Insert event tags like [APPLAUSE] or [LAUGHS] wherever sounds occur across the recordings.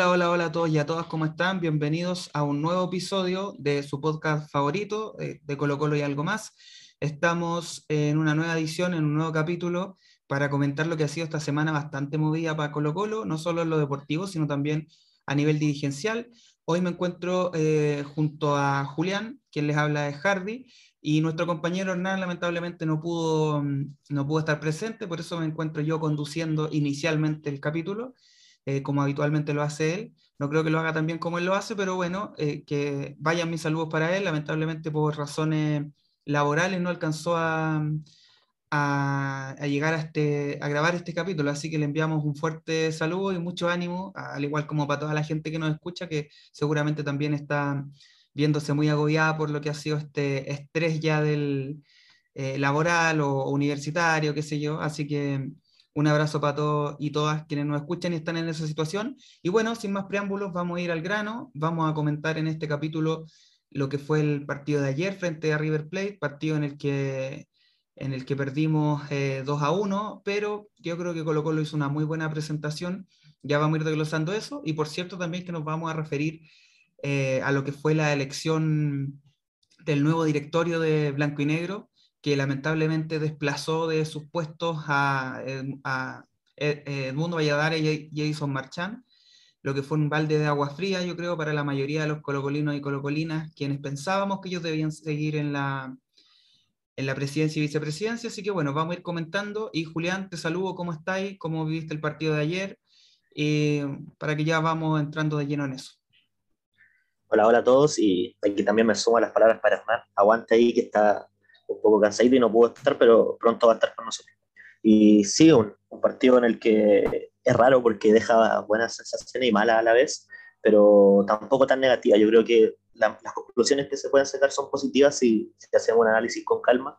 Hola, hola, hola a todos y a todas, ¿cómo están? Bienvenidos a un nuevo episodio de su podcast favorito, eh, de Colo Colo y algo más. Estamos en una nueva edición, en un nuevo capítulo, para comentar lo que ha sido esta semana bastante movida para Colo Colo, no solo en lo deportivo, sino también a nivel dirigencial. Hoy me encuentro eh, junto a Julián, quien les habla de Hardy, y nuestro compañero Hernán lamentablemente no pudo, mm, no pudo estar presente, por eso me encuentro yo conduciendo inicialmente el capítulo. Eh, como habitualmente lo hace él. No creo que lo haga tan bien como él lo hace, pero bueno, eh, que vayan mis saludos para él. Lamentablemente por razones laborales no alcanzó a, a, llegar a, este, a grabar este capítulo, así que le enviamos un fuerte saludo y mucho ánimo, al igual como para toda la gente que nos escucha, que seguramente también está viéndose muy agobiada por lo que ha sido este estrés ya del eh, laboral o universitario, qué sé yo. Así que un abrazo para todos y todas quienes nos escuchan y están en esa situación. Y bueno, sin más preámbulos, vamos a ir al grano. Vamos a comentar en este capítulo lo que fue el partido de ayer frente a River Plate, partido en el que, en el que perdimos 2 eh, a 1, pero yo creo que Colo Colo hizo una muy buena presentación. Ya vamos a ir desglosando eso. Y por cierto, también que nos vamos a referir eh, a lo que fue la elección del nuevo directorio de Blanco y Negro, que lamentablemente desplazó de sus puestos a, a Edmundo Valladares y Jason Marchand, lo que fue un balde de agua fría, yo creo, para la mayoría de los colocolinos y colocolinas, quienes pensábamos que ellos debían seguir en la, en la presidencia y vicepresidencia. Así que bueno, vamos a ir comentando. Y Julián, te saludo, ¿cómo estáis? ¿Cómo viviste el partido de ayer? Eh, para que ya vamos entrando de lleno en eso. Hola, hola a todos. Y aquí también me sumo a las palabras para Hernán. Aguante ahí que está un poco cansadito y no pudo estar, pero pronto va a estar con nosotros. Y sí, un, partido en el que es raro porque deja buenas sensaciones y malas a la vez, pero tampoco tan negativa. Yo creo que las conclusiones que se pueden sacar son positivas si, si, hacemos un análisis con calma.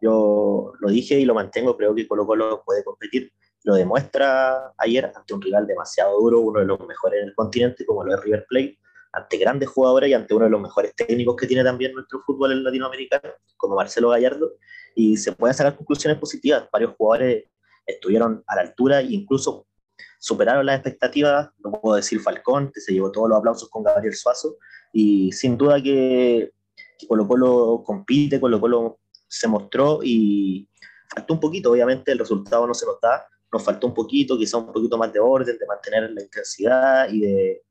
Yo lo dije y lo mantengo, creo que Colo Colo puede competir. Lo demuestra ayer ante un rival demasiado duro, uno de los mejores en el continente, como lo es River Plate ante grandes jugadores y ante uno de los mejores técnicos que tiene también nuestro fútbol en latinoamericano, como Marcelo Gallardo, y se pueden sacar conclusiones positivas. Varios jugadores estuvieron a la altura e incluso superaron las expectativas. No puedo decir Falcón, que se llevó todos los aplausos con Gabriel Suazo, y sin duda que, que Colo Colo compite, Colo Colo se mostró y faltó un poquito, obviamente el resultado no se nos da, nos faltó un poquito, quizá un poquito más de orden, de mantener la intensidad y de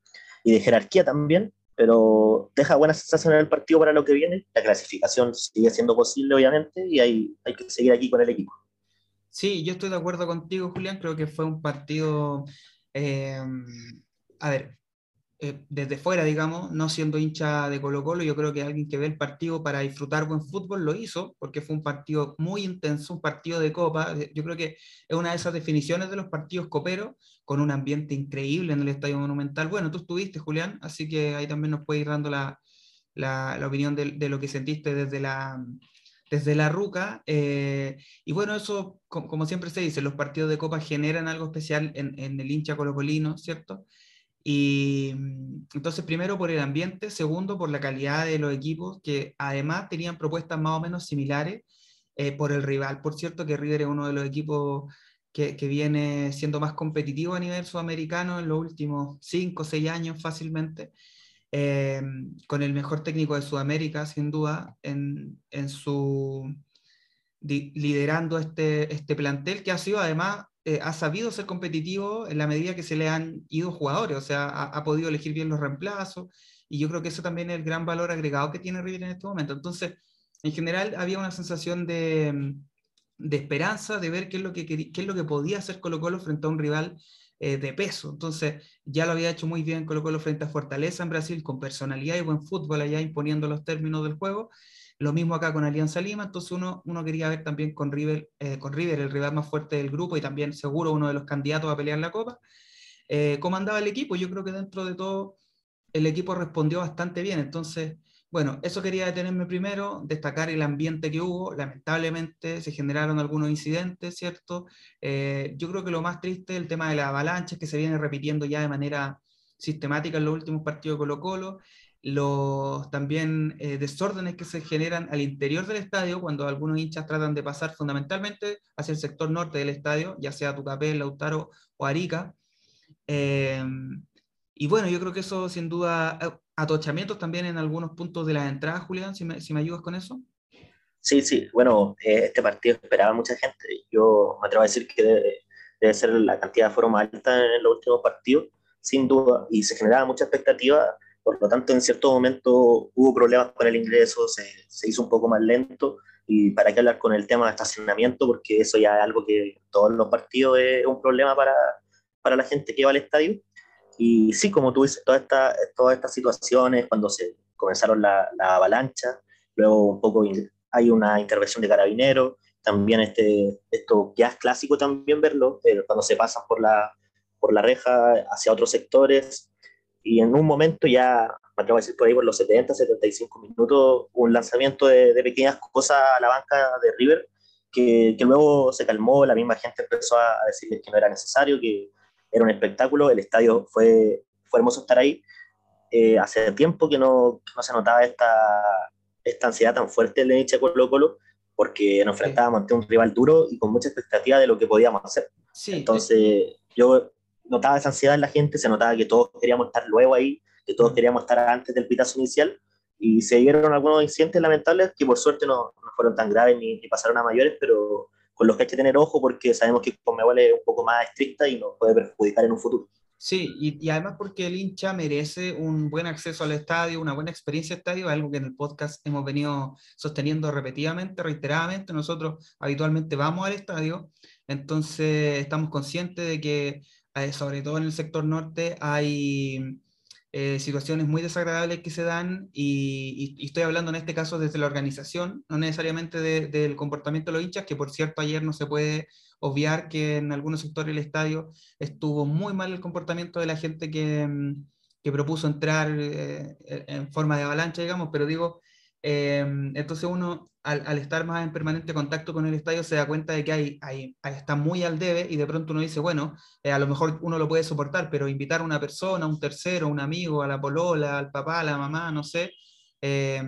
y de jerarquía también, pero deja buena sensación en el partido para lo que viene. La clasificación sigue siendo posible, obviamente, y hay, hay que seguir aquí con el equipo. Sí, yo estoy de acuerdo contigo, Julián. Creo que fue un partido. Eh, a ver, eh, desde fuera, digamos, no siendo hincha de Colo Colo, yo creo que alguien que ve el partido para disfrutar buen fútbol lo hizo, porque fue un partido muy intenso, un partido de copa. Eh, yo creo que es una de esas definiciones de los partidos coperos, con un ambiente increíble en el Estadio Monumental. Bueno, tú estuviste, Julián, así que ahí también nos puede ir dando la, la, opinión de, de, lo que sentiste desde la, desde la ruca. Eh, y bueno, eso, como, como, siempre se dice, los partidos de copa generan algo especial en, en el hincha colocolino, ¿cierto? Y mm, entonces, primero por el ambiente, segundo por la calidad de los equipos, que además tenían propuestas más o menos similares eh, por el rival. Por cierto, que River es uno de los equipos que, que, viene siendo más competitivo a nivel sudamericano en los últimos 5 o 6 años fácilmente, eh, con el mejor técnico de Sudamérica, sin duda, en, en su liderando este, este plantel, que ha sido además eh, ha sabido ser competitivo en la medida que se le han ido jugadores, o sea, ha, podido elegir bien los reemplazos, y yo creo que eso también es el gran valor agregado que tiene River en este momento. Entonces, en general había una sensación de, de esperanza, de ver qué es, lo que, qué es lo que podía hacer Colo Colo frente a un rival eh, de peso. Entonces, ya lo había hecho muy bien Colo Colo frente a Fortaleza en Brasil, con personalidad y buen fútbol allá imponiendo los términos del juego, lo mismo acá con Alianza Lima, entonces uno, uno quería ver también con River, eh, con River, el rival más fuerte del grupo y también seguro uno de los candidatos a pelear la Copa, eh, cómo andaba el equipo. Yo creo que dentro de todo el equipo respondió bastante bien. Entonces, bueno, eso quería detenerme primero, destacar el ambiente que hubo. Lamentablemente se generaron algunos incidentes, ¿cierto? Eh, yo creo que lo más triste es el tema de la avalancha que se viene repitiendo ya de manera sistemática en los últimos partidos de Colo Colo los también eh, desórdenes que se generan al interior del estadio cuando algunos hinchas tratan de pasar fundamentalmente hacia el sector norte del estadio, ya sea Tucapel, Lautaro o Arica. Eh, y bueno, yo creo que eso sin duda, eh, atochamientos también en algunos puntos de la entrada, Julián, si me, si me ayudas con eso. Sí, sí, bueno, eh, este partido esperaba mucha gente. Yo me atrevo a decir que debe, debe ser la cantidad de foro más alta en los últimos partidos, sin duda, y se generaba mucha expectativa, por lo tanto en cierto momento hubo problemas con el ingreso, se, se hizo un poco más lento, y para qué hablar con el tema de estacionamiento, porque eso ya es algo que todos los partidos es un problema para, para la gente que va al estadio. Y sí, como tú dices, todas esta, todas estas situaciones, cuando se comenzaron la, la avalancha, luego un poco hay una intervención de carabineros, también este, esto ya es clásico también verlo, eh, cuando se pasan por la, por la reja hacia otros sectores, y en un momento ya, me atrevo a decir por ahí por los 70, 75 minutos, un lanzamiento de, de pequeñas cosas a la banca de River, que, que, luego se calmó, la misma gente empezó a decirles que no era necesario, que era un espectáculo, el estadio fue, fue hermoso estar ahí. Eh, hace tiempo que no, no se notaba esta, esta ansiedad tan fuerte el hincha Colo Colo, porque nos enfrentábamos ante un rival duro y con mucha expectativa de lo que podíamos hacer. Sí, Entonces, yo notaba esa ansiedad en la gente, se notaba que todos queríamos estar luego ahí, que todos queríamos estar antes del pitazo inicial, y se dieron algunos incidentes lamentables que por suerte no, no fueron tan graves ni, ni, pasaron a mayores, pero con los que hay que tener ojo porque sabemos que Conmebol es un poco más estricta y nos puede perjudicar en un futuro. Sí, y, y, además porque el hincha merece un buen acceso al estadio, una buena experiencia de estadio, algo que en el podcast hemos venido sosteniendo repetidamente, reiteradamente. Nosotros habitualmente vamos al estadio, entonces estamos conscientes de que, sobre todo en el sector norte, hay eh, situaciones muy desagradables que se dan y, estoy hablando en este caso desde la organización, no necesariamente de, del comportamiento de los hinchas, que por cierto ayer no se puede obviar que en algunos sectores del estadio estuvo muy mal el comportamiento de la gente que, mm, que propuso entrar eh, en forma de avalancha, digamos, pero digo, eh, entonces uno al, estar más en permanente contacto con el estadio se da cuenta de que hay, hay, está muy al debe y de pronto uno dice, bueno, eh, a lo mejor uno lo puede soportar, pero invitar a una persona, un tercero, un amigo, a la polola, al papá, a la mamá, no sé, eh,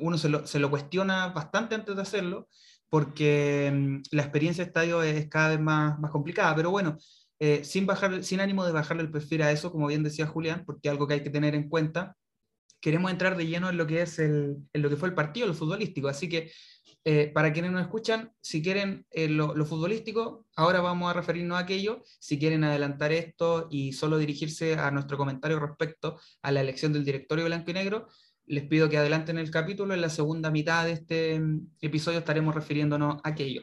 uno se lo, cuestiona bastante antes de hacerlo porque mm, la experiencia de estadio es cada vez más, más complicada, pero bueno, eh, sin, bajar, sin ánimo de bajarle el perfil a eso, como bien decía Julián, porque algo que hay que tener en cuenta, queremos entrar de lleno en lo que es el, en lo que fue el partido, lo futbolístico, así que eh, para quienes nos escuchan, si quieren eh, lo, lo, futbolístico, ahora vamos a referirnos a aquello. Si quieren adelantar esto y solo dirigirse a nuestro comentario respecto a la elección del directorio blanco y negro, les pido que adelanten el capítulo. En la segunda mitad de este mm, episodio estaremos refiriéndonos a aquello.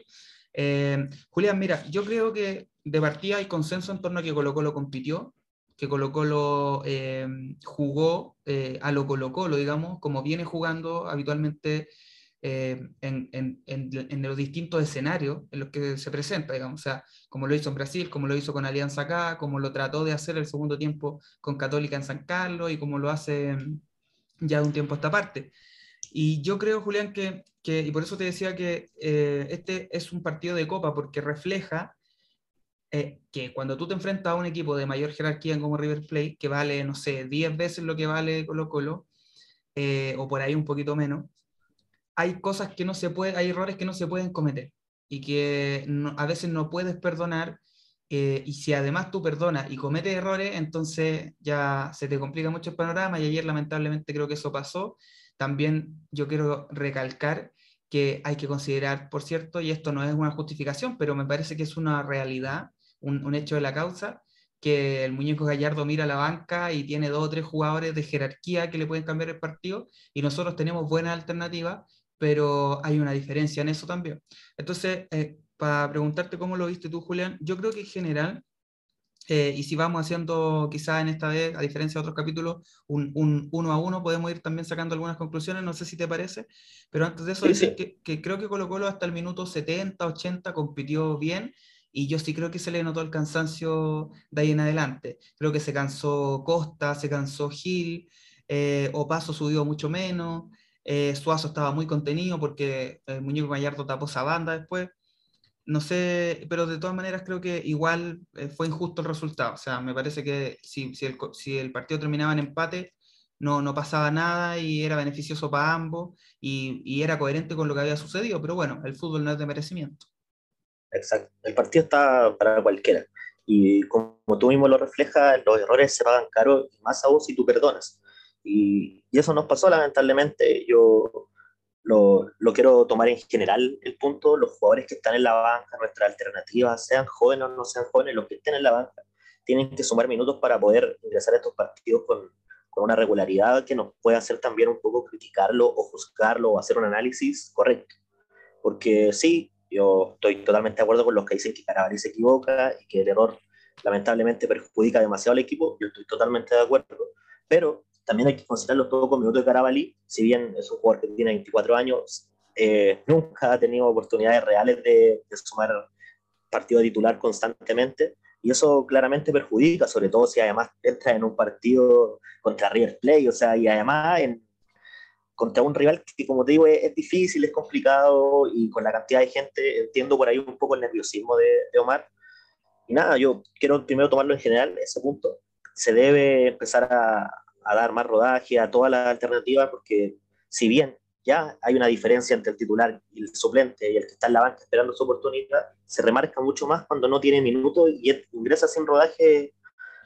Eh, Julián, mira, yo creo que de partida hay consenso en torno a que Colo Colo compitió, que Colo Colo eh, jugó eh, a lo Colo Colo, digamos, como viene jugando habitualmente eh, en, en, en, los distintos escenarios en los que se presenta, digamos, o sea, como lo hizo en Brasil, como lo hizo con Alianza acá, como lo trató de hacer el segundo tiempo con Católica en San Carlos y como lo hace ya de un tiempo a esta parte. Y yo creo, Julián, que, que y por eso te decía que eh, este es un partido de copa, porque refleja eh, que cuando tú te enfrentas a un equipo de mayor jerarquía como River Plate, que vale, no sé, 10 veces lo que vale Colo Colo, eh, o por ahí un poquito menos, hay cosas que no se pueden, hay errores que no se pueden cometer y que no, a veces no puedes perdonar eh, y si además tú perdonas y cometes errores, entonces ya se te complica mucho el panorama y ayer lamentablemente creo que eso pasó. También yo quiero recalcar que hay que considerar, por cierto, y esto no es una justificación, pero me parece que es una realidad, un, un hecho de la causa, que el muñeco Gallardo mira a la banca y tiene dos o tres jugadores de jerarquía que le pueden cambiar el partido y nosotros tenemos buenas alternativas, pero hay una diferencia en eso también. Entonces, eh, para preguntarte cómo lo viste tú, Julián, yo creo que en general, eh, y si vamos haciendo quizás en esta vez, a diferencia de otros capítulos, un, un, uno a uno, podemos ir también sacando algunas conclusiones, no sé si te parece, pero antes de eso, sí, decir sí. Que, que, creo que Colo Colo hasta el minuto 70, 80 compitió bien, y yo sí creo que se le notó el cansancio de ahí en adelante. Creo que se cansó Costa, se cansó Gil, eh, Opaso subió mucho menos, eh, Suazo estaba muy contenido porque el muñeco Gallardo tapó esa banda después no sé, pero de todas maneras creo que igual eh, fue injusto el resultado. O sea, me parece que si, si, el, si el partido terminaba en empate, no, no pasaba nada y era beneficioso para ambos y, y, era coherente con lo que había sucedido, pero bueno, el fútbol no es de merecimiento. Exacto, el partido está para cualquiera. Y como tú mismo lo reflejas, los errores se pagan caro, más aún si tú perdonas. Y, y eso nos pasó lamentablemente. Yo lo, quiero tomar en general el punto, los jugadores que están en la banca, nuestras alternativas, sean jóvenes o no sean jóvenes, los que estén en la banca, tienen que sumar minutos para poder ingresar a estos partidos con, con una regularidad que nos pueda hacer también un poco criticarlo o juzgarlo o hacer un análisis correcto. Porque sí, yo estoy totalmente de acuerdo con los que dicen que Carabalí se equivoca y que el error lamentablemente perjudica demasiado al equipo, yo estoy totalmente de acuerdo, pero también hay que considerar los pocos minutos de Carabalí, si bien es un jugador que tiene 24 años, eh, nunca ha tenido oportunidades reales de, sumar partido titular constantemente, y eso claramente perjudica, sobre todo si además entra en un partido contra River Plate, o sea, y además en, contra un rival que, como te digo, es, difícil, es complicado, y con la cantidad de gente, entiendo por ahí un poco el nerviosismo de, de Omar. Y nada, yo quiero primero tomarlo en general, ese punto. Se debe empezar a, a dar más rodaje a todas las alternativas, porque si bien ya hay una diferencia entre el titular y el suplente y el que está en la banca esperando su oportunidad, se remarca mucho más cuando no tiene minutos y ingresa sin rodaje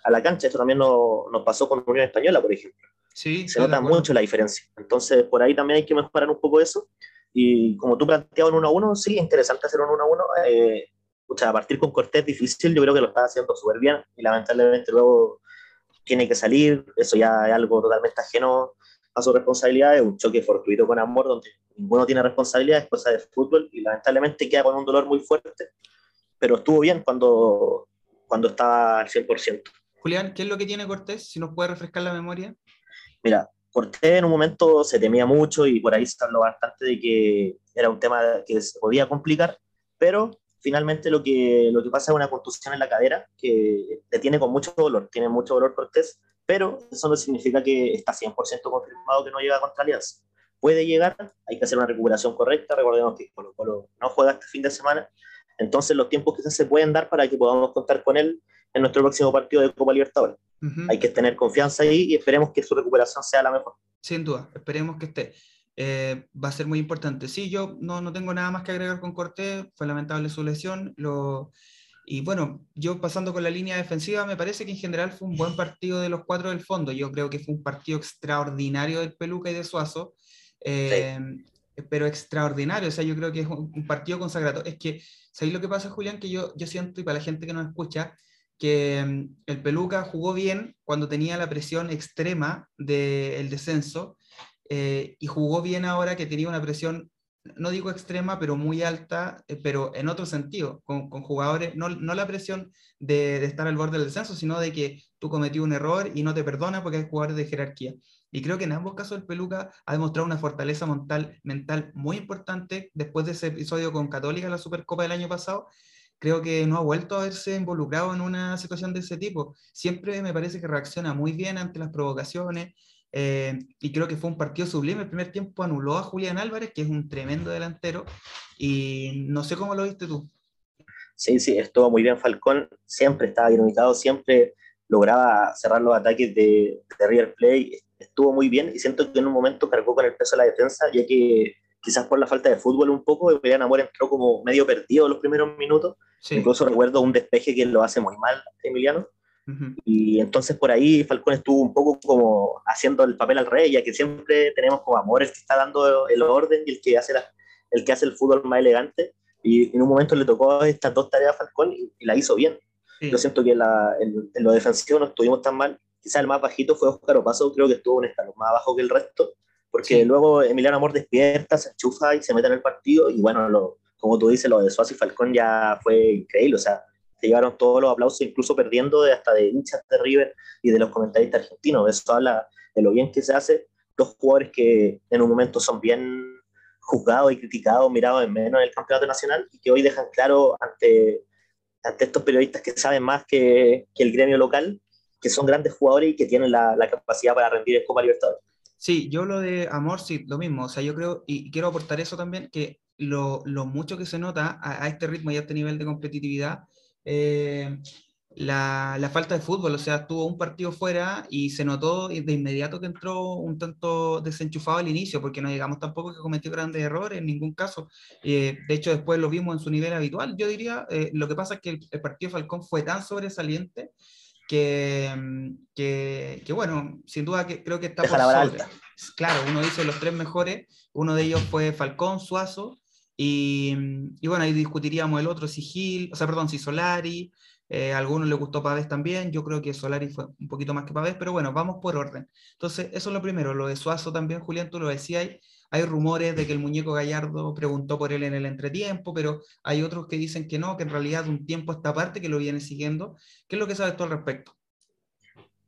a la cancha. Esto también nos, nos pasó con Unión Española, por ejemplo. Sí, se nota mucho la diferencia. Entonces, por ahí también hay que mejorar un poco eso. Y como tú planteabas en 1 a 1, sí, interesante hacer un 1 a 1. Eh, a partir con Cortés difícil, yo creo que lo está haciendo súper bien y lamentablemente luego tiene que salir. Eso ya es algo totalmente ajeno a su responsabilidad, es un choque fortuito con Amor, donde ninguno tiene responsabilidad, es cosa de fútbol, y lamentablemente queda con un dolor muy fuerte, pero estuvo bien cuando, cuando estaba al 100%. Julián, ¿qué es lo que tiene Cortés? Si nos puede refrescar la memoria. Mira, Cortés en un momento se temía mucho y por ahí se habló bastante de que era un tema que se podía complicar, pero finalmente lo que, lo que pasa es una contusión en la cadera que le tiene con mucho dolor, tiene mucho dolor Cortés, pero eso no significa que está 100% confirmado que no llega contra Alianza. Puede llegar, hay que hacer una recuperación correcta, recordemos que Colo Colo no juega este fin de semana, entonces los tiempos quizás se pueden dar para que podamos contar con él en nuestro próximo partido de Copa Libertadores. Uh -huh. Hay que tener confianza ahí y esperemos que su recuperación sea la mejor. Sin duda, esperemos que esté. Eh, va a ser muy importante. Sí, yo no, no tengo nada más que agregar con Cortés, fue lamentable su lesión, lo, y bueno, yo pasando con la línea defensiva, me parece que en general fue un buen partido de los cuatro del fondo. Yo creo que fue un partido extraordinario del Peluca y de Suazo, eh, sí. pero extraordinario. O sea, yo creo que es un, partido consagrado. Es que, ¿sabéis lo que pasa, Julián? Que yo, yo siento, y para la gente que nos escucha, que um, el Peluca jugó bien cuando tenía la presión extrema del descenso eh, y jugó bien ahora que tenía una presión no digo extrema, pero muy alta, eh, pero en otro sentido, con, jugadores, no, no, la presión de, de, estar al borde del descenso, sino de que tú cometí un error y no te perdona porque hay jugadores de jerarquía. Y creo que en ambos casos el Peluca ha demostrado una fortaleza mental, mental muy importante después de ese episodio con Católica en la Supercopa del año pasado. Creo que no ha vuelto a verse involucrado en una situación de ese tipo. Siempre me parece que reacciona muy bien ante las provocaciones, eh, y creo que fue un partido sublime. El primer tiempo anuló a Julián Álvarez, que es un tremendo delantero, y no sé cómo lo viste tú. Sí, sí, estuvo muy bien Falcón, siempre estaba bien ubicado, siempre lograba cerrar los ataques de, de River Play, estuvo muy bien y siento que en un momento cargó con el peso de la defensa, ya que quizás por la falta de fútbol un poco, Emiliano Amor entró como medio perdido los primeros minutos, sí. incluso recuerdo un despeje que lo hace muy mal Emiliano, Uh -huh. Y entonces por ahí Falcón estuvo un poco como haciendo el papel al rey, ya que siempre tenemos como amor el que está dando el orden y el que hace, la, el, que hace el fútbol más elegante. Y en un momento le tocó estas dos tareas a Falcón y, y la hizo bien. Sí. Yo siento que la, en, en, lo defensivo no estuvimos tan mal. Quizás el más bajito fue Oscar Opaso, creo que estuvo un escalón más bajo que el resto, porque sí. luego Emiliano Amor despierta, se enchufa y se mete en el partido. Y bueno, lo, como tú dices, lo de Suárez y Falcón ya fue increíble. O sea, se llevaron todos los aplausos, incluso perdiendo de hasta de hinchas de River y de los comentaristas argentinos. Eso habla de lo bien que se hace. Dos jugadores que en un momento son bien juzgados y criticados, mirados en menos en el campeonato nacional y que hoy dejan claro ante, ante estos periodistas que saben más que, que el gremio local, que son grandes jugadores y que tienen la, la capacidad para rendir en Copa Libertadores. Sí, yo lo de Amor, sí, lo mismo. O sea, yo creo, y quiero aportar eso también, que lo, lo mucho que se nota a, a este ritmo y a este nivel de competitividad, eh, la, la, falta de fútbol, o sea, tuvo un partido fuera y se notó de inmediato que entró un tanto desenchufado al inicio, porque no digamos tampoco que cometió grandes errores en ningún caso. Eh, de hecho, después lo vimos en su nivel habitual, yo diría. Eh, lo que pasa es que el, el, partido Falcón fue tan sobresaliente que, que, que bueno, sin duda que creo que está Deja por la alta. Claro, uno dice los tres mejores, uno de ellos fue Falcón, Suazo, y, y bueno, ahí discutiríamos el otro, si Gil, o sea, perdón, si Solari, eh, a algunos les gustó Pavés también, yo creo que Solari fue un poquito más que Pavés, pero bueno, vamos por orden. Entonces, eso es lo primero, lo de Suazo también, Julián, tú lo decías, hay, hay rumores de que el muñeco Gallardo preguntó por él en el entretiempo, pero hay otros que dicen que no, que en realidad de un tiempo a esta parte que lo viene siguiendo. ¿Qué es lo que sabes tú al respecto?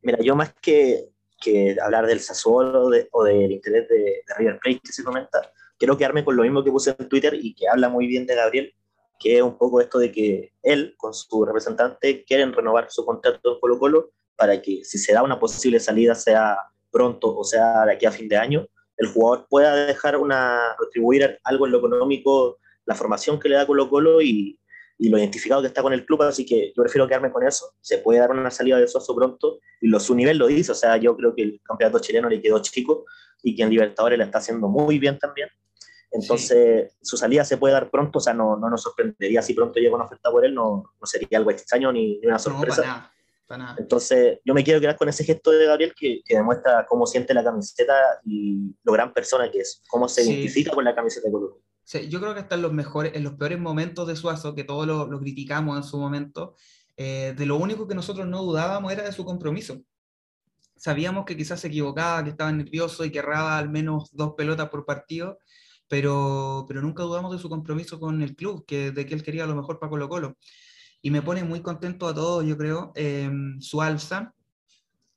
Mira, yo más que, que hablar del Sassuolo de, o del interés de, de River Plate que se comenta, quiero quedarme con lo mismo que puse en Twitter y que habla muy bien de Gabriel, que es un poco esto de que él con su representante quieren renovar su contrato en Colo Colo para que si se da una posible salida sea pronto o sea de aquí a fin de año, el jugador pueda dejar una, retribuir algo en lo económico la formación que le da Colo Colo y, y lo identificado que está con el club, así que yo prefiero quedarme con eso. Se puede dar una salida de Soso pronto y lo, su nivel lo dice, o sea, yo creo que el campeonato chileno le quedó chico y que en Libertadores la está haciendo muy bien también. Entonces, sí. su salida se puede dar pronto, o sea, no, no nos sorprendería si pronto llega una oferta por él, no, no sería algo extraño ni, ni una sorpresa. No, para nada, para nada. Entonces, yo me quiero quedar con ese gesto de Gabriel que, que, demuestra cómo siente la camiseta y lo gran persona que es, cómo se sí. identifica con la camiseta de Colo Yo creo que hasta en los, mejores, en los peores momentos de Suazo, que todos lo, lo criticamos en su momento, eh, de lo único que nosotros no dudábamos era de su compromiso. Sabíamos que quizás se equivocaba, que estaba nervioso y que erraba al menos dos pelotas por partido, pero, pero nunca dudamos de su compromiso con el club, que, de que él quería lo mejor para Colo Colo. Y me pone muy contento a todos, yo creo, eh, su alza,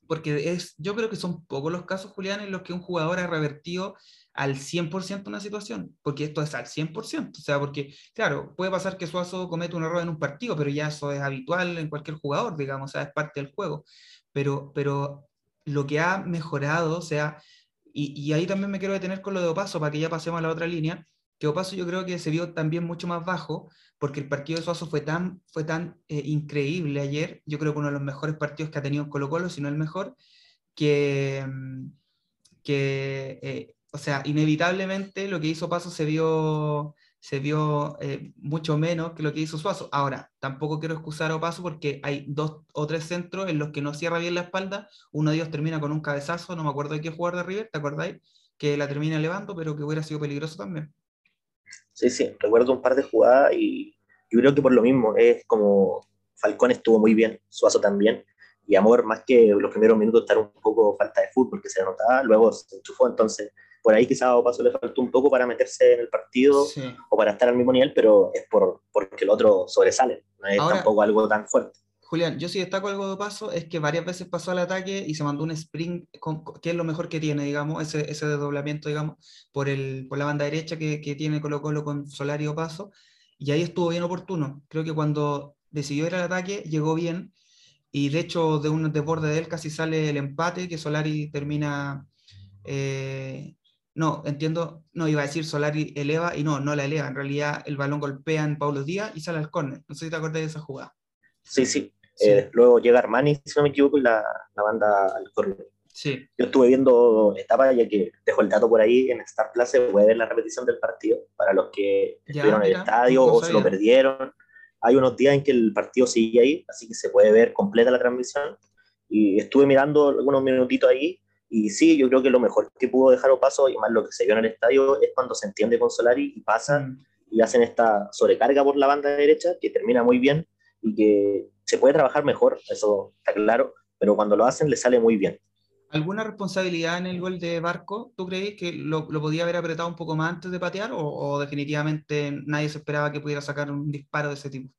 porque es, yo creo que son pocos los casos, Julián, en los que un jugador ha revertido al 100% una situación, porque esto es al 100%, o sea, porque, claro, puede pasar que Suazo cometa un error en un partido, pero ya eso es habitual en cualquier jugador, digamos, o sea, es parte del juego, pero, pero lo que ha mejorado, o sea, y, ahí también me quiero detener con lo de Opaso, para que ya pasemos a la otra línea, que Opaso yo creo que se vio también mucho más bajo, porque el partido de Suazo fue tan, fue tan eh, increíble ayer, yo creo que uno de los mejores partidos que ha tenido Colo Colo, si no el mejor, que, que eh, o sea, inevitablemente lo que hizo Paso se vio, se vio eh, mucho menos que lo que hizo Suazo. Ahora, tampoco quiero excusar a Opaso porque hay dos o tres centros en los que no cierra bien la espalda. Uno de ellos termina con un cabezazo, no me acuerdo de qué jugador de River, ¿te acordáis? Que la termina elevando, pero que hubiera sido peligroso también. Sí, sí, recuerdo un par de jugadas y yo creo que por lo mismo, es como Falcón estuvo muy bien, Suazo también, y Amor, más que los primeros minutos, estar un poco falta de fútbol que se notaba, luego se enchufó, entonces por ahí quizás a Opaso le faltó un poco para meterse en el partido sí. o para estar al mismo nivel, pero es por, porque el otro sobresale, no es Ahora, tampoco algo tan fuerte. Julián, yo sí destaco algo de Opaso, es que varias veces pasó al ataque y se mandó un sprint, con, que es lo mejor que tiene, digamos, ese, ese desdoblamiento, digamos, por, el, por la banda derecha que, que tiene Colo Colo con Solari Opaso, y ahí estuvo bien oportuno. Creo que cuando decidió ir al ataque, llegó bien, y de hecho de un desborde de él casi sale el empate, que Solari termina... Eh, no, entiendo, no iba a decir Solari eleva y no, no la eleva. En realidad el balón golpea en Paulo Díaz y sale al córner. No sé si te acuerdas de esa jugada. Sí, sí. sí. Eh, luego llega Armani, si no me equivoco, y la, la banda al córner. Sí. Yo estuve viendo etapas, ya que dejo el dato por ahí, en Star Plus se puede ver la repetición del partido, para los que ya, estuvieron en el estadio o se lo perdieron. Hay unos días en que el partido sigue ahí, así que se puede ver completa la transmisión. Y estuve mirando algunos minutitos ahí, y sí, yo creo que lo mejor que pudo dejar Opaso, y más lo que se vio en el estadio, es cuando se entiende con Solari y pasan mm. y hacen esta sobrecarga por la banda derecha, que termina muy bien y que se puede trabajar mejor, eso está claro, pero cuando lo hacen le sale muy bien. ¿Alguna responsabilidad en el gol de Barco? ¿Tú crees que lo, lo, podía haber apretado un poco más antes de patear o, o, definitivamente nadie se esperaba que pudiera sacar un disparo de ese tipo?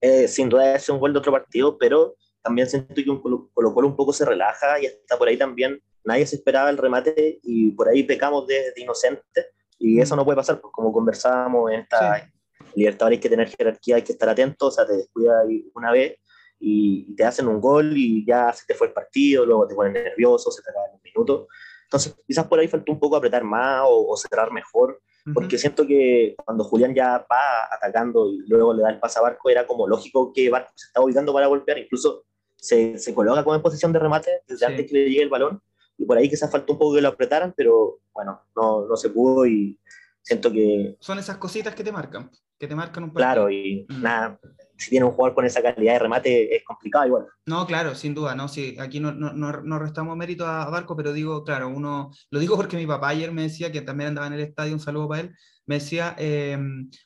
Eh, sin duda es un gol de otro partido, pero también siento que un Colo Colo un poco se relaja y está por ahí también, nadie se esperaba el remate y por ahí pecamos de, de inocentes y eso no puede pasar, pues como conversábamos en esta sí. Libertadores hay que tener jerarquía, hay que estar atento, o sea, te descuida una vez y te hacen un gol y ya se te fue el partido, luego te ponen nervioso, se te acaban un minuto. Entonces, quizás por ahí faltó un poco apretar más o, o cerrar mejor. porque siento que cuando Julián ya va atacando y luego le da el pase a Barco, era como lógico que Barco se estaba ubicando para golpear, incluso se, se coloca como en posición de remate desde antes que le llegue el balón, y por ahí quizás faltó un poco que lo apretaran, pero bueno, no, no se pudo y siento que... Son esas cositas que te marcan, que te marcan un poco. Claro, y mm. nada, si tiene un jugador con esa calidad de remate es complicado igual. No, claro, sin duda, no, sí, aquí no, no, no, restamos mérito a Barco, pero digo, claro, uno, lo digo porque mi papá ayer me decía, que también andaba en el estadio, un saludo para él, me decía, eh,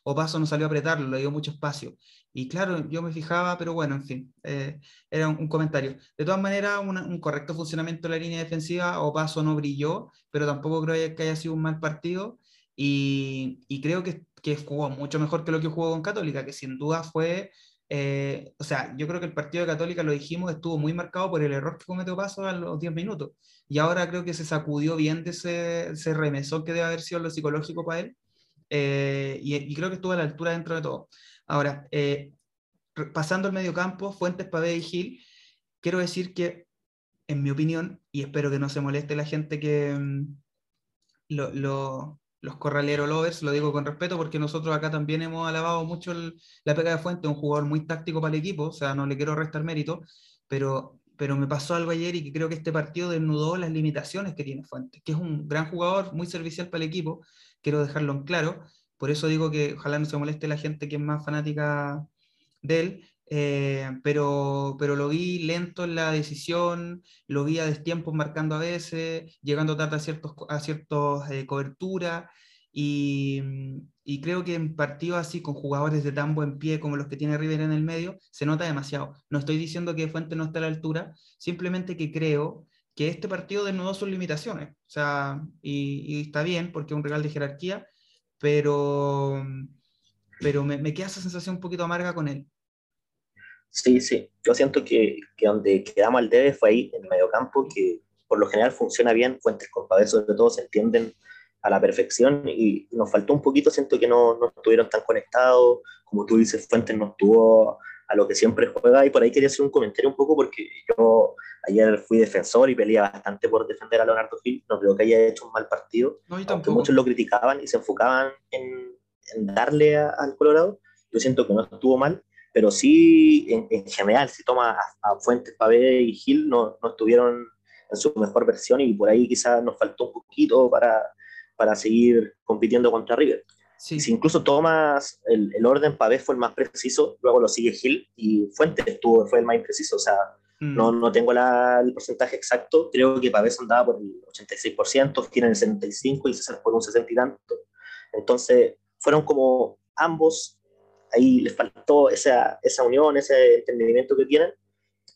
Opaso no salió a apretarlo, le dio mucho espacio. Y claro, yo me fijaba, pero bueno, en fin, eh, era un, comentario. De todas maneras, un correcto funcionamiento de la línea defensiva, Opaso no brilló, pero tampoco creo que haya sido un mal partido. Y, y creo que, que, jugó mucho mejor que lo que jugó con Católica, que sin duda fue, eh, o sea, yo creo que el partido de Católica, lo dijimos, estuvo muy marcado por el error que cometió Paso a los 10 minutos. Y ahora creo que se sacudió bien de ese, ese remesón que debe haber sido lo psicológico para él. Eh, y, y, creo que estuvo a la altura dentro de todo. Ahora, eh, pasando al medio campo, Fuentes, Pavé y Gil, quiero decir que, en mi opinión, y espero que no se moleste la gente que mm, los corraleros lovers, lo digo con respeto porque nosotros acá también hemos alabado mucho la pega de Fuentes, un jugador muy táctico para el equipo, o sea, no le quiero restar mérito, pero, pero me pasó algo ayer y que creo que este partido desnudó las limitaciones que tiene Fuentes, que es un gran jugador, muy servicial para el equipo, quiero dejarlo en claro, por eso digo que ojalá no se moleste la gente que es más fanática de él, eh, pero, pero lo vi lento en la decisión, lo vi a destiempo marcando a veces, llegando tarde a ciertos, a ciertos eh, coberturas, y, creo que en partidos así, con jugadores de tan buen pie como los que tiene River en el medio, se nota demasiado. No estoy diciendo que Fuente no esté a la altura, simplemente que creo que este partido desnudó sus limitaciones, o sea, y, y está bien porque es un regalo de jerarquía, pero, pero me, me, queda esa sensación un poquito amarga con él. Sí, sí, yo siento que, que donde quedamos al debe fue ahí, en el mediocampo, que por lo general funciona bien, Fuentes con Pavés sobre todo se entienden a la perfección y nos faltó un poquito, siento que no, no estuvieron tan conectados, como tú dices, Fuentes no estuvo a lo que siempre juega. Y por ahí quería hacer un comentario un poco porque yo ayer fui defensor y peleé bastante por defender a Leonardo Gil, no creo que haya hecho un mal partido, aunque muchos lo criticaban y se enfocaban en, en darle al Colorado, yo siento que no estuvo mal, pero sí en, en general, si toma a, a Fuentes, Pavé y Gil, no, no estuvieron en su mejor versión y por ahí quizás nos faltó un poquito para, para seguir compitiendo contra River. Si incluso tomas el, el orden, Pavés fue el más preciso, luego lo sigue Gil y Fuentes estuvo, fue el más impreciso. O sea, mm. no, no tengo la, el porcentaje exacto, creo que Pavés andaba por el 86%, Gil en el 75% y César por un 60 y tanto. Entonces, fueron como ambos, ahí les faltó esa, esa unión, ese entendimiento que tienen,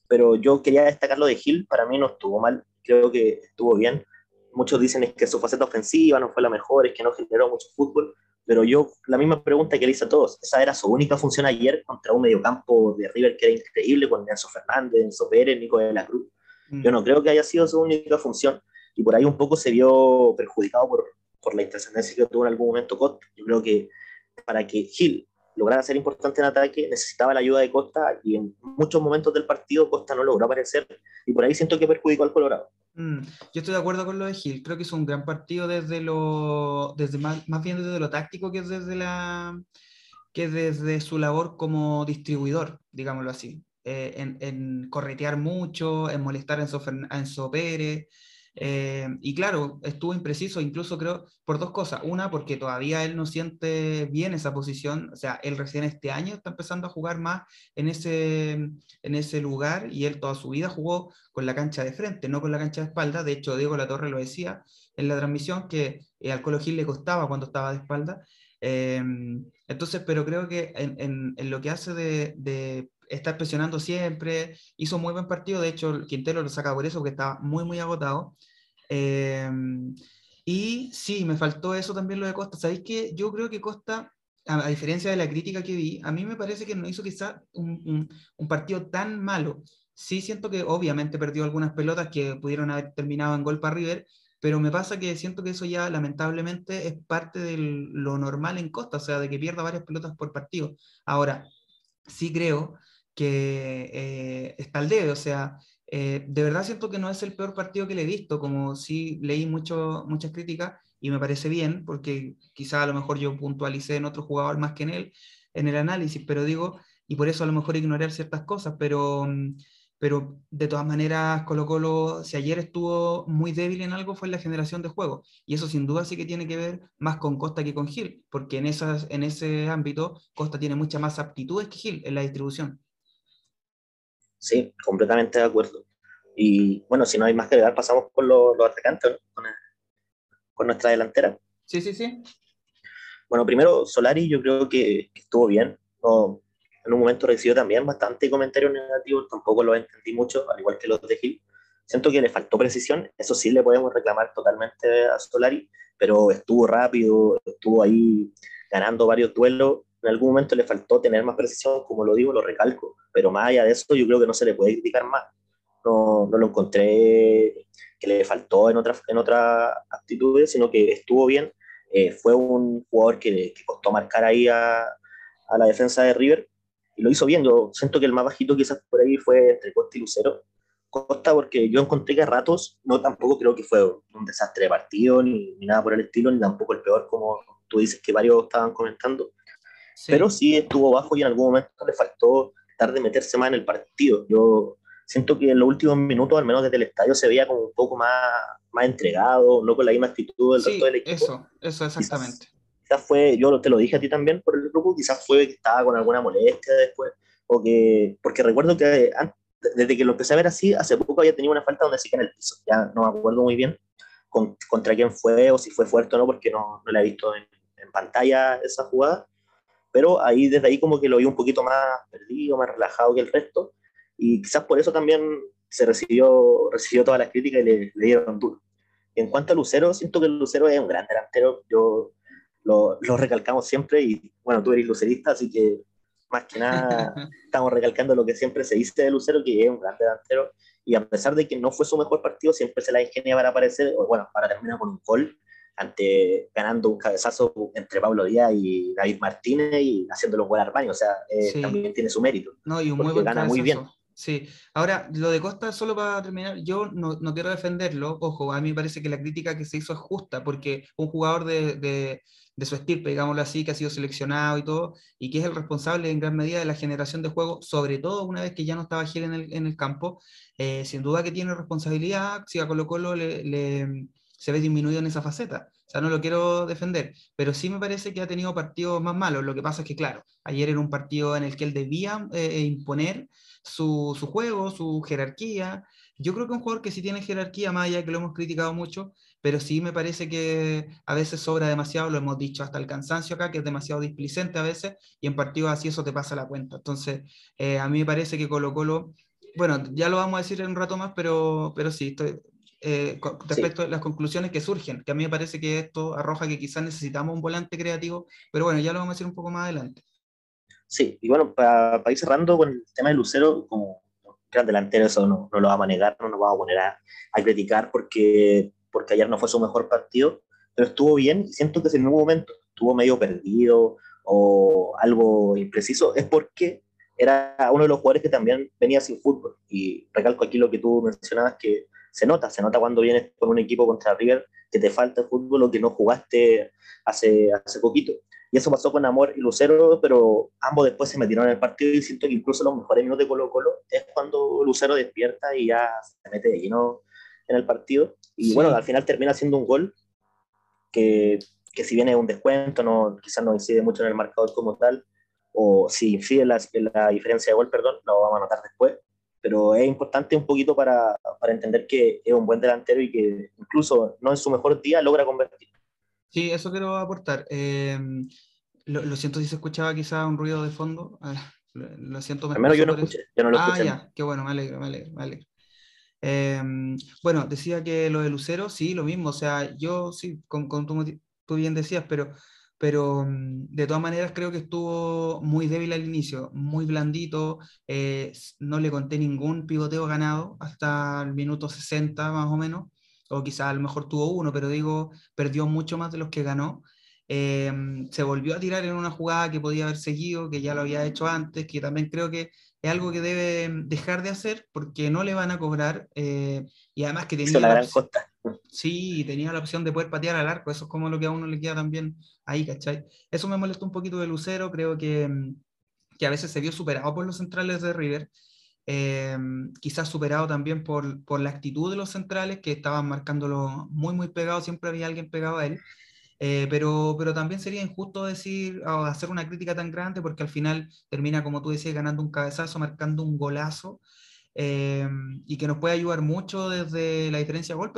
pero yo quería destacar lo de Gil, para mí no estuvo mal, creo que estuvo bien. Muchos dicen que su faceta ofensiva no fue la mejor, es que no generó mucho fútbol, pero yo, la misma pregunta que le hice a todos, esa era su única función ayer contra un mediocampo de River que era increíble, con Enzo Fernández, Enzo Pérez, Nico de la Cruz. Mm. Yo no creo que haya sido su única función, y por ahí un poco se vio perjudicado por, por la intrascendencia que tuvo en algún momento Costa. Yo creo que para que Gil lograra ser importante en ataque, necesitaba la ayuda de Costa, y en muchos momentos del partido Costa no logró aparecer, y por ahí siento que perjudicó al Colorado. Mm, yo estoy de acuerdo con lo de Gil. Creo que es un gran partido desde lo, desde más, más, bien desde lo táctico que desde la, que desde su labor como distribuidor, digámoslo así. Eh, en, en, corretear mucho, en molestar a Enzo, Enzo Pérez, eh, y claro, estuvo impreciso, incluso creo, por dos cosas. Una, porque todavía él no siente bien esa posición, o sea, él recién este año está empezando a jugar más en ese, en ese lugar y él toda su vida jugó con la cancha de frente, no con la cancha de espalda. De hecho, Diego La Torre lo decía en la transmisión que eh, al Colo Gil le costaba cuando estaba de espalda. Eh, entonces, pero creo que en, en, lo que hace de, de estar presionando siempre, hizo muy buen partido, de hecho Quintero lo saca por eso, porque estaba muy, muy agotado. Em, y sí, me faltó eso también lo de Costa. ¿Sabéis que yo creo que Costa, a, diferencia de la crítica que vi, a mí me parece que no hizo quizá un, un, partido tan malo. Sí siento que obviamente perdió algunas pelotas que pudieron haber terminado en gol para River, pero me pasa que siento que eso ya lamentablemente es parte de lo normal en Costa, o sea, de que pierda varias pelotas por partido. Ahora, sí creo que eh, está al debe, o sea, eh, de verdad siento que no es el peor partido que le he visto, como sí leí mucho, muchas críticas, y me parece bien, porque quizá a lo mejor yo puntualicé en otro jugador más que en él, en el análisis, pero digo, y por eso a lo mejor ignorar ciertas cosas, pero, mm, pero de todas maneras Colo Colo, si ayer estuvo muy débil en algo, fue en la generación de juego, y eso sin duda sí que tiene que ver más con Costa que con Gil, porque en, esas, en ese ámbito Costa tiene muchas más aptitudes que Gil en la distribución. Sí, completamente de acuerdo. Y bueno, si no hay más que agregar, pasamos con los, atacantes, con, con, nuestra delantera. Sí, sí, sí. Bueno, primero, Solari yo creo que, estuvo bien. en un momento recibió también bastante comentarios negativos, tampoco lo entendí mucho, al igual que los de Gil. Siento que le faltó precisión, eso sí le podemos reclamar totalmente a Solari, pero estuvo rápido, estuvo ahí ganando varios duelos. En algún momento le faltó tener más precisión, como lo digo, lo recalco, pero más allá de eso yo creo que no se le puede criticar más no, no lo encontré que le faltó en otras en otras actitudes, sino que estuvo bien. Eh, fue un jugador que, que, costó marcar ahí a, a, la defensa de River y lo hizo bien. Yo siento que el más bajito quizás por ahí fue entre Costa y Lucero. Costa porque yo encontré que a ratos, no tampoco creo que fue un desastre de partido ni, ni nada por el estilo, ni tampoco el peor como tú dices que varios estaban comentando. Pero sí estuvo bajo y en algún momento le faltó estar de meterse más en el partido. Yo siento que en los últimos minutos, al menos desde el estadio, se veía como un poco más, más entregado, no con la misma actitud del resto del equipo. Eso, eso exactamente. Quizás, fue, yo te lo dije a ti también por el grupo, quizás fue que estaba con alguna molestia después, o que, porque recuerdo que antes, desde que lo empecé a ver así, hace poco había tenido una falta donde se queda en el piso, ya no me acuerdo muy bien con, contra quién fue o si fue fuerte o no, porque no, no la he visto en, en pantalla esa jugada, pero ahí desde ahí como que lo vi un poquito más perdido, más relajado que el resto, y quizás por eso también se recibió, recibió todas las críticas y le, dieron duro. En cuanto a Lucero, siento que Lucero es un gran delantero, yo lo, lo, recalcamos siempre y bueno, tú eres lucerista, así que más que nada [LAUGHS] estamos recalcando lo que siempre se dice de Lucero, que es un gran delantero. Y a pesar de que no fue su mejor partido, siempre se la ingenia para aparecer, bueno, para terminar con un gol, ante, ganando un cabezazo entre Pablo Díaz y David Martínez y haciéndolo gol Armani, o sea, eh, también tiene su mérito. No, y un muy buen gana muy bien. Sí, ahora lo de Costa, solo para terminar, yo no, no, quiero defenderlo, ojo, a mí me parece que la crítica que se hizo es justa, porque un jugador de, de, de, su estirpe, digámoslo así, que ha sido seleccionado y todo, y que es el responsable en gran medida de la generación de juego, sobre todo una vez que ya no estaba Gil en el, en el campo, eh, sin duda que tiene responsabilidad, si a Colo Colo le, le, se ve disminuido en esa faceta. O sea, no lo quiero defender, pero sí me parece que ha tenido partidos más malos. Lo que pasa es que, claro, ayer era un partido en el que él debía eh, imponer su, su, juego, su jerarquía. Yo creo que un jugador que sí tiene jerarquía, allá que lo hemos criticado mucho, pero sí me parece que a veces sobra demasiado, lo hemos dicho hasta el cansancio acá, que es demasiado displicente a veces, y en partidos así eso te pasa la cuenta. Entonces, eh, a mí me parece que Colo Colo, bueno, ya lo vamos a decir en un rato más, pero, pero sí, estoy, eh, respecto a las conclusiones que surgen, que a mí me parece que esto arroja que quizás necesitamos un volante creativo, pero bueno, ya lo vamos a decir un poco más adelante. Sí, y bueno, para, ir cerrando con el tema de Lucero, como gran delantero, eso no, no, lo vamos a negar, no nos vamos a poner a, a, criticar porque, porque ayer no fue su mejor partido, pero estuvo bien y siento que si en un momento estuvo medio perdido o algo impreciso, es porque era uno de los jugadores que también venía sin fútbol. Y recalco aquí lo que tú mencionabas, que se nota, se nota cuando vienes con un equipo contra River que te falta el fútbol o que no jugaste hace, hace poquito. Y eso pasó con Amor y Lucero, pero ambos después se metieron en el partido y siento que incluso los mejores minutos de Colo Colo es cuando Lucero despierta y ya se mete de lleno en el partido. Y bueno, al final termina siendo un gol que, que si viene un descuento, no, quizás no incide mucho en el marcador como tal, o si incide la, en la diferencia de gol, perdón, lo vamos a notar después pero es importante un poquito para, para, entender que es un buen delantero y que incluso no en su mejor día logra convertir. Sí, eso quiero aportar. Eh, lo, lo, siento si se escuchaba quizá un ruido de fondo. Ah, [LAUGHS] lo, lo, siento. Al menos yo no escuché, yo no lo ah, ya, qué bueno, me alegro, me alegro, me alegro. Eh, bueno, decía que lo de Lucero, sí, lo mismo, o sea, yo sí, como, como tú, tú bien decías, pero pero mm, de todas maneras creo que estuvo muy débil al inicio, muy blandito, eh, no le conté ningún pivoteo ganado hasta el minuto 60 más o menos, o quizás a lo mejor tuvo uno, pero digo, perdió mucho más de los que ganó. Eh, se volvió a tirar en una jugada que podía haber seguido, que ya lo había hecho antes, que también creo que es algo que debe dejar de hacer porque no le van a cobrar eh, y además que tenía... la gran costa Sí, tenía la opción de poder patear al arco, eso es como lo que a uno le queda también ahí, ¿cachai? Eso me molestó un poquito de Lucero, creo que, mm, que a veces se vio superado por los centrales de River, eh, quizás superado también por, por, la actitud de los centrales que estaban marcándolo muy, muy pegado, siempre había alguien pegado a él. Eh, pero, pero también sería injusto decir o hacer una crítica tan grande porque al final termina, como tú decías, ganando un cabezazo, marcando un golazo eh, y que nos puede ayudar mucho desde la diferencia de gol,